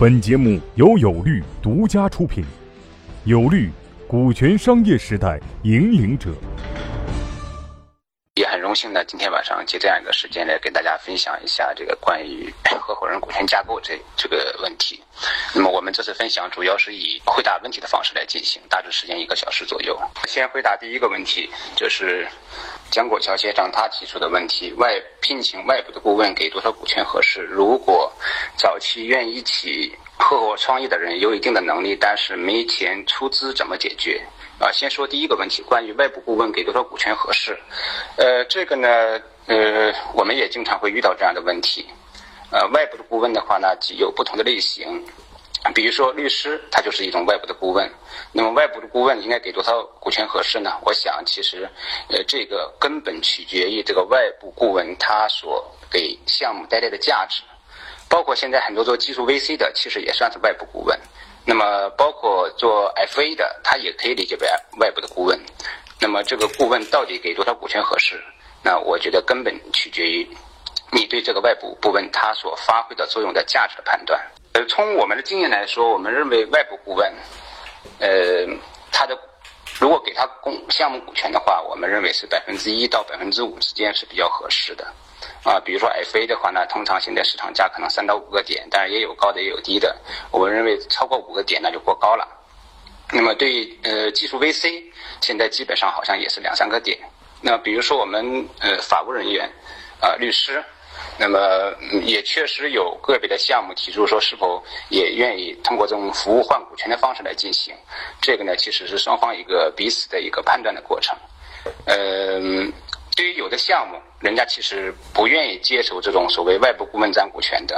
本节目由有律独家出品，有律，股权商业时代引领者。也很荣幸呢，今天晚上借这样一个时间来跟大家分享一下这个关于合伙人股权架构这这个问题。那么我们这次分享主要是以回答问题的方式来进行，大致时间一个小时左右。先回答第一个问题，就是江国桥先生他提出的问题：外聘请外部的顾问给多少股权合适？如果早期愿意一起合伙创业的人有一定的能力，但是没钱出资，怎么解决？啊，先说第一个问题，关于外部顾问给多少股权合适？呃，这个呢，呃，我们也经常会遇到这样的问题。呃，外部的顾问的话呢，有不同的类型，比如说律师，他就是一种外部的顾问。那么外部的顾问应该给多少股权合适呢？我想，其实，呃，这个根本取决于这个外部顾问他所给项目带来的价值。包括现在很多做技术 VC 的，其实也算是外部顾问。那么，包括做 FA 的，他也可以理解为外部的顾问。那么，这个顾问到底给多少股权合适？那我觉得根本取决于你对这个外部顾问他所发挥的作用的价值的判断。呃，从我们的经验来说，我们认为外部顾问，呃，他的如果给他公项目股权的话，我们认为是百分之一到百分之五之间是比较合适的。啊，比如说 FA 的话呢，通常现在市场价可能三到五个点，当然也有高的也有低的。我们认为超过五个点那就过高了。那么对呃技术 VC，现在基本上好像也是两三个点。那比如说我们呃法务人员，啊律师，那么也确实有个别的项目提出说是否也愿意通过这种服务换股权的方式来进行。这个呢其实是双方一个彼此的一个判断的过程。嗯。对于有的项目，人家其实不愿意接受这种所谓外部顾问占股权的，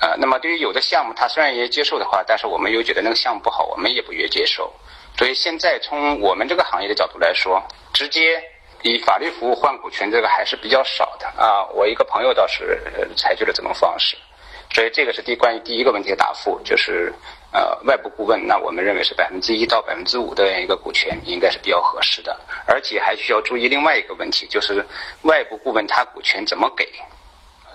呃，那么对于有的项目，他虽然也接受的话，但是我们又觉得那个项目不好，我们也不愿意接受。所以现在从我们这个行业的角度来说，直接以法律服务换股权这个还是比较少啊。我一个朋友倒是采取了这种方式，所以这个是第关于第一个问题的答复，就是。呃，外部顾问，那我们认为是百分之一到百分之五的一个股权应该是比较合适的，而且还需要注意另外一个问题，就是外部顾问他股权怎么给，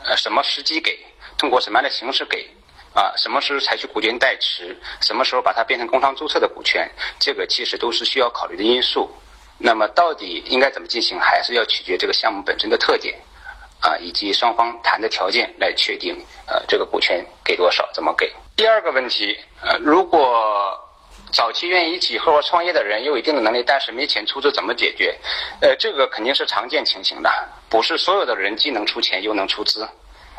呃，什么时机给，通过什么样的形式给，啊，什么时候采取股权代持，什么时候把它变成工商注册的股权，这个其实都是需要考虑的因素。那么到底应该怎么进行，还是要取决这个项目本身的特点，啊，以及双方谈的条件来确定，呃，这个股权给多少，怎么给。第二个问题，呃，如果早期愿意一起合伙创业的人有一定的能力，但是没钱出资，怎么解决？呃，这个肯定是常见情形的，不是所有的人既能出钱又能出资，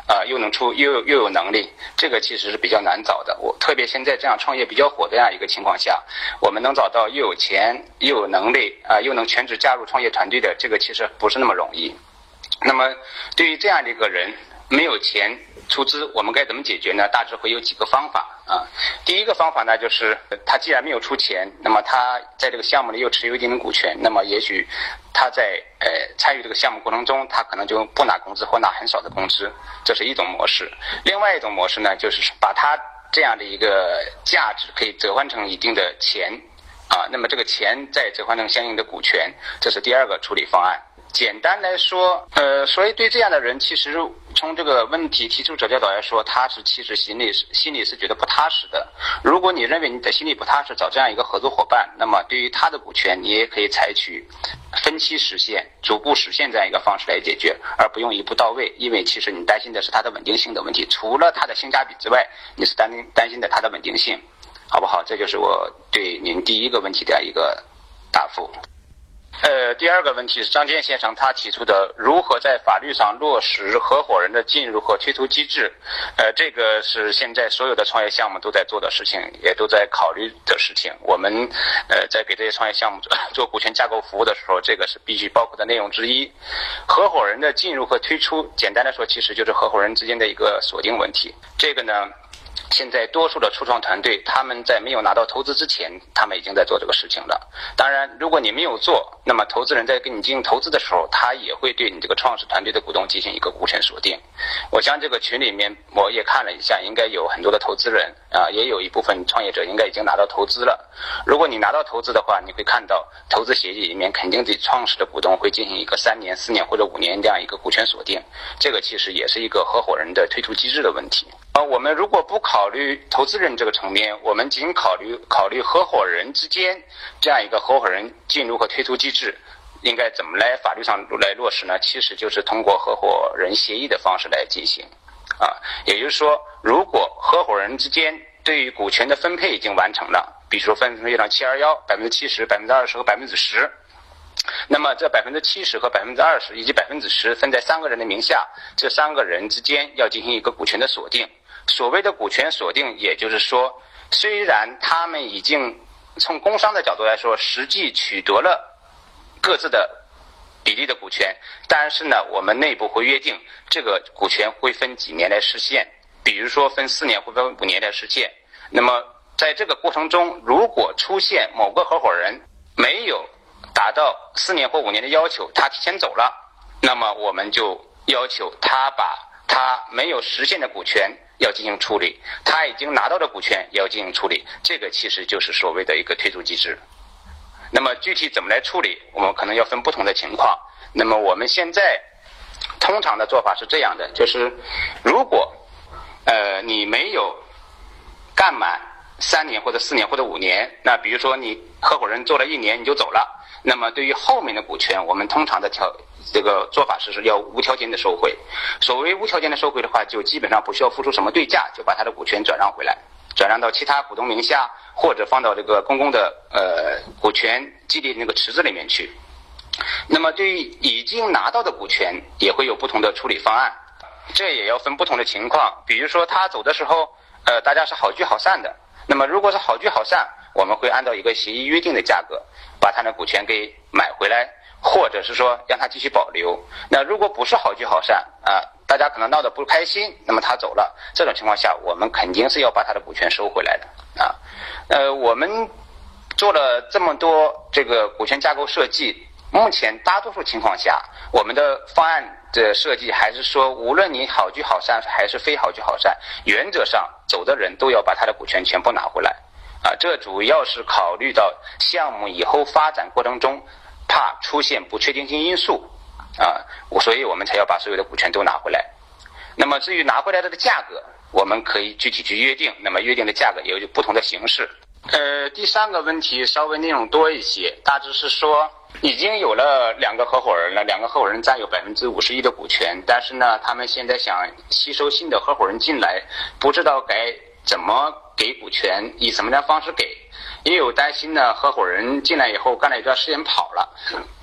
啊，又能出又又有能力，这个其实是比较难找的。我特别现在这样创业比较火的这样一个情况下，我们能找到又有钱又有能力啊，又能全职加入创业团队的，这个其实不是那么容易。那么对于这样的一个人，没有钱。出资我们该怎么解决呢？大致会有几个方法啊。第一个方法呢，就是他既然没有出钱，那么他在这个项目里又持有一定的股权，那么也许他在呃参与这个项目过程中，他可能就不拿工资或拿很少的工资，这是一种模式。另外一种模式呢，就是把他这样的一个价值可以折换成一定的钱啊，那么这个钱再折换成相应的股权，这是第二个处理方案。简单来说，呃，所以对这样的人，其实从这个问题提出者角度来说，他是其实心里是心里是觉得不踏实的。如果你认为你的心里不踏实，找这样一个合作伙伴，那么对于他的股权，你也可以采取分期实现、逐步实现这样一个方式来解决，而不用一步到位。因为其实你担心的是它的稳定性的问题，除了它的性价比之外，你是担担心的它的稳定性，好不好？这就是我对您第一个问题的一个答复。呃，第二个问题是张坚先生他提出的，如何在法律上落实合伙人的进入和退出机制？呃，这个是现在所有的创业项目都在做的事情，也都在考虑的事情。我们呃在给这些创业项目做 做股权架构服务的时候，这个是必须包括的内容之一。合伙人的进入和退出，简单的说，其实就是合伙人之间的一个锁定问题。这个呢。现在多数的初创团队，他们在没有拿到投资之前，他们已经在做这个事情了。当然，如果你没有做，那么投资人在给你进行投资的时候，他也会对你这个创始团队的股东进行一个股权锁定。我将这个群里面我也看了一下，应该有很多的投资人啊，也有一部分创业者应该已经拿到投资了。如果你拿到投资的话，你会看到投资协议里面肯定对创始的股东会进行一个三年、四年或者五年这样一个股权锁定。这个其实也是一个合伙人的退出机制的问题。呃，我们如果不考虑投资人这个层面，我们仅考虑考虑合伙人之间这样一个合伙人进入和退出机制，应该怎么来法律上来落实呢？其实就是通过合伙人协议的方式来进行。啊，也就是说，如果合伙人之间对于股权的分配已经完成了，比如说分配到七二幺百分之七十、百分之二十和百分之十，那么这百分之七十和百分之二十以及百分之十分在三个人的名下，这三个人之间要进行一个股权的锁定。所谓的股权锁定，也就是说，虽然他们已经从工商的角度来说，实际取得了各自的比例的股权，但是呢，我们内部会约定这个股权会分几年来实现，比如说分四年或分五年来实现。那么在这个过程中，如果出现某个合伙人没有达到四年或五年的要求，他提前走了，那么我们就要求他把他没有实现的股权。要进行处理，他已经拿到的股权也要进行处理，这个其实就是所谓的一个退出机制。那么具体怎么来处理，我们可能要分不同的情况。那么我们现在通常的做法是这样的，就是如果呃你没有干满三年或者四年或者五年，那比如说你合伙人做了一年你就走了，那么对于后面的股权，我们通常的条。这个做法是是要无条件的收回。所谓无条件的收回的话，就基本上不需要付出什么对价，就把他的股权转让回来，转让到其他股东名下，或者放到这个公共的呃股权激励那个池子里面去。那么对于已经拿到的股权，也会有不同的处理方案。这也要分不同的情况。比如说他走的时候，呃，大家是好聚好散的。那么如果是好聚好散，我们会按照一个协议约定的价格，把他的股权给买回来。或者是说让他继续保留，那如果不是好聚好散啊，大家可能闹得不开心，那么他走了，这种情况下，我们肯定是要把他的股权收回来的啊。呃，我们做了这么多这个股权架构设计，目前大多数情况下，我们的方案这设计还是说，无论你好聚好散还是非好聚好散，原则上走的人都要把他的股权全部拿回来啊。这主要是考虑到项目以后发展过程中。怕出现不确定性因素，啊，所以我们才要把所有的股权都拿回来。那么至于拿回来的价格，我们可以具体去约定。那么约定的价格也有不同的形式。呃，第三个问题稍微内容多一些，大致是说已经有了两个合伙人了，两个合伙人占有百分之五十一的股权，但是呢，他们现在想吸收新的合伙人进来，不知道该怎么给股权，以什么样的方式给。也有担心呢，合伙人进来以后干了一段时间跑了，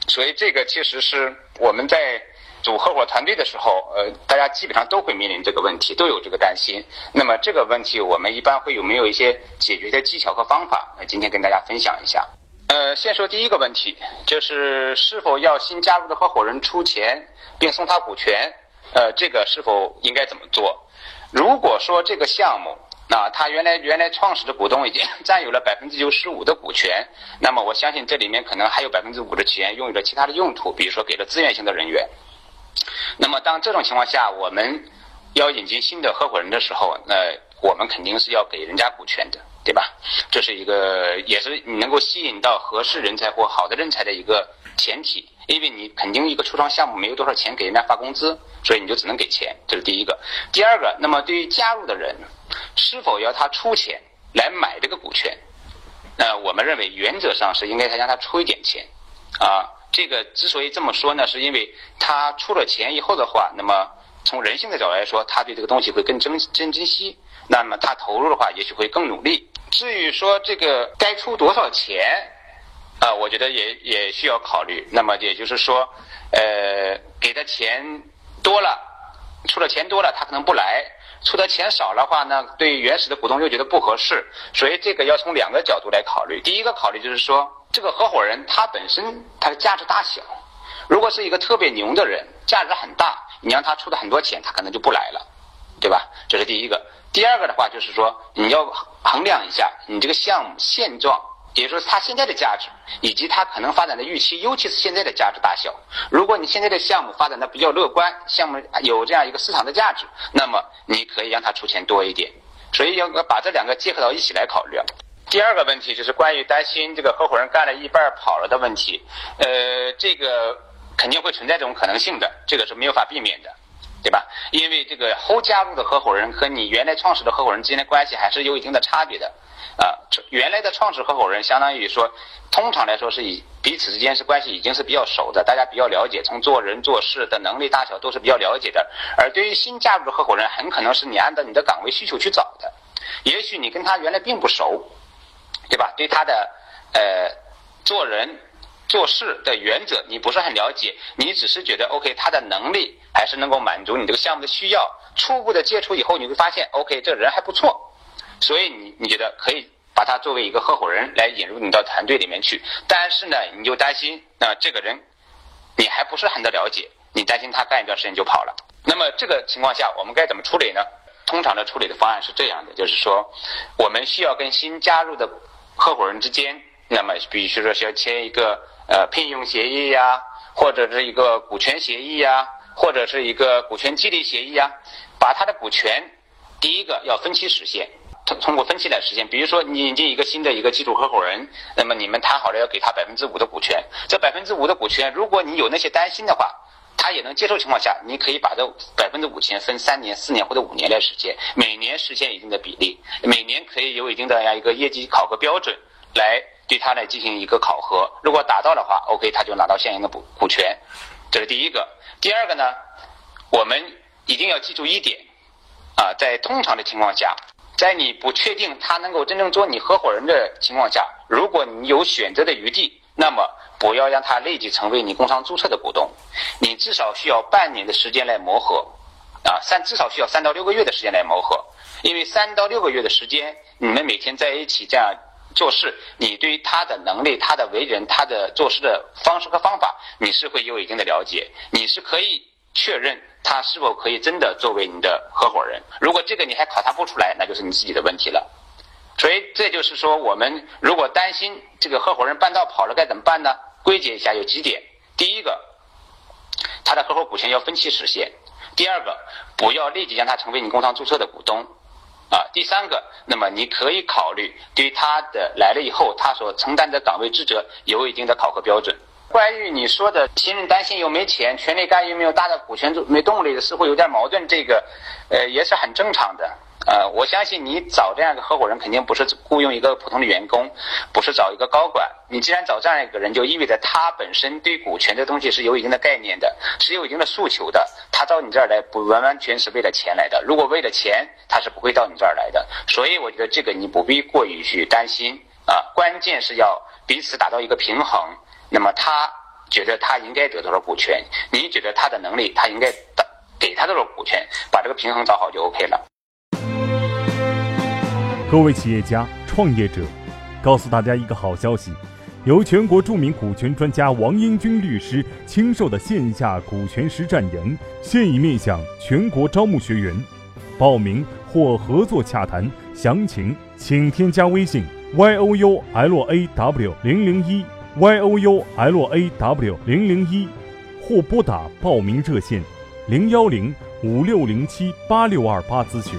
所以这个其实是我们在组合伙团队的时候，呃，大家基本上都会面临这个问题，都有这个担心。那么这个问题我们一般会有没有一些解决的技巧和方法？那今天跟大家分享一下。呃，先说第一个问题，就是是否要新加入的合伙人出钱并送他股权？呃，这个是否应该怎么做？如果说这个项目，那他原来原来创始的股东已经 占有了百分之九十五的股权，那么我相信这里面可能还有百分之五的钱用于了其他的用途，比如说给了资源性的人员。那么当这种情况下，我们要引进新的合伙人的时候，那我们肯定是要给人家股权的，对吧？这是一个也是你能够吸引到合适人才或好的人才的一个前提，因为你肯定一个初创项目没有多少钱给人家发工资，所以你就只能给钱，这是第一个。第二个，那么对于加入的人。是否要他出钱来买这个股权？那我们认为原则上是应该他让他出一点钱，啊，这个之所以这么说呢，是因为他出了钱以后的话，那么从人性的角度来说，他对这个东西会更珍珍珍惜，那么他投入的话，也许会更努力。至于说这个该出多少钱，啊，我觉得也也需要考虑。那么也就是说，呃，给的钱多了，出的钱多了，他可能不来。出的钱少的话呢，对原始的股东又觉得不合适，所以这个要从两个角度来考虑。第一个考虑就是说，这个合伙人他本身他的价值大小，如果是一个特别牛的人，价值很大，你让他出的很多钱，他可能就不来了，对吧？这是第一个。第二个的话就是说，你要衡量一下你这个项目现状。也就是，它现在的价值，以及它可能发展的预期，尤其是现在的价值大小。如果你现在的项目发展的比较乐观，项目有这样一个市场的价值，那么你可以让他出钱多一点。所以要把这两个结合到一起来考虑。第二个问题就是关于担心这个合伙人干了一半跑了的问题。呃，这个肯定会存在这种可能性的，这个是没有法避免的。对吧？因为这个后加入的合伙人和你原来创始的合伙人之间的关系还是有一定的差别的。啊，原来的创始合伙人相当于说，通常来说是以彼此之间是关系已经是比较熟的，大家比较了解，从做人做事的能力大小都是比较了解的。而对于新加入的合伙人，很可能是你按照你的岗位需求去找的，也许你跟他原来并不熟，对吧？对他的呃做人做事的原则你不是很了解，你只是觉得 OK，他的能力还是能够满足你这个项目的需要。初步的接触以后，你会发现 OK，这人还不错。所以你你觉得可以把他作为一个合伙人来引入你到团队里面去，但是呢，你就担心那这个人你还不是很的了解，你担心他干一段时间就跑了。那么这个情况下，我们该怎么处理呢？通常的处理的方案是这样的，就是说我们需要跟新加入的合伙人之间，那么比如说需要签一个呃聘用协议呀，或者是一个股权协议呀，或者是一个股权激励协议呀，把他的股权第一个要分期实现。通过分期来实现，比如说你引进一个新的一个基础合伙人，那么你们谈好了要给他百分之五的股权，这百分之五的股权，如果你有那些担心的话，他也能接受情况下，你可以把这百分之五钱分三年、四年或者五年来实现，每年实现一定的比例，每年可以有一定的样一个业绩考核标准来对他来进行一个考核，如果达到的话，OK，他就拿到相应的股股权，这是第一个。第二个呢，我们一定要记住一点，啊，在通常的情况下。在你不确定他能够真正做你合伙人的情况下，如果你有选择的余地，那么不要让他立即成为你工商注册的股东，你至少需要半年的时间来磨合，啊，三至少需要三到六个月的时间来磨合，因为三到六个月的时间，你们每天在一起这样做事，你对于他的能力、他的为人、他的做事的方式和方法，你是会有一定的了解，你是可以确认。他是否可以真的作为你的合伙人？如果这个你还考察不出来，那就是你自己的问题了。所以这就是说，我们如果担心这个合伙人半道跑了该怎么办呢？归结一下有几点：第一个，他的合伙股权要分期实现；第二个，不要立即让他成为你工商注册的股东；啊，第三个，那么你可以考虑对他的来了以后他所承担的岗位职责有一定的考核标准。关于你说的新人担心又没钱，权力干预没有大的股权没动力的，似乎有点矛盾。这个，呃，也是很正常的。呃，我相信你找这样一个合伙人，肯定不是雇佣一个普通的员工，不是找一个高管。你既然找这样一个人，就意味着他本身对股权这东西是有一定的概念的，是有一定的诉求的。他到你这儿来，不完完全是为了钱来的。如果为了钱，他是不会到你这儿来的。所以，我觉得这个你不必过于去担心啊。关键是要彼此达到一个平衡。那么他觉得他应该得到了股权？你觉得他的能力他应该给他多少股权？把这个平衡找好就 OK 了。各位企业家、创业者，告诉大家一个好消息：由全国著名股权专家王英军律师亲授的线下股权实战营现已面向全国招募学员，报名或合作洽谈详情，请添加微信 y o u l a w 零零一。y o u l a w 零零一，或拨打报名热线零幺零五六零七八六二八咨询。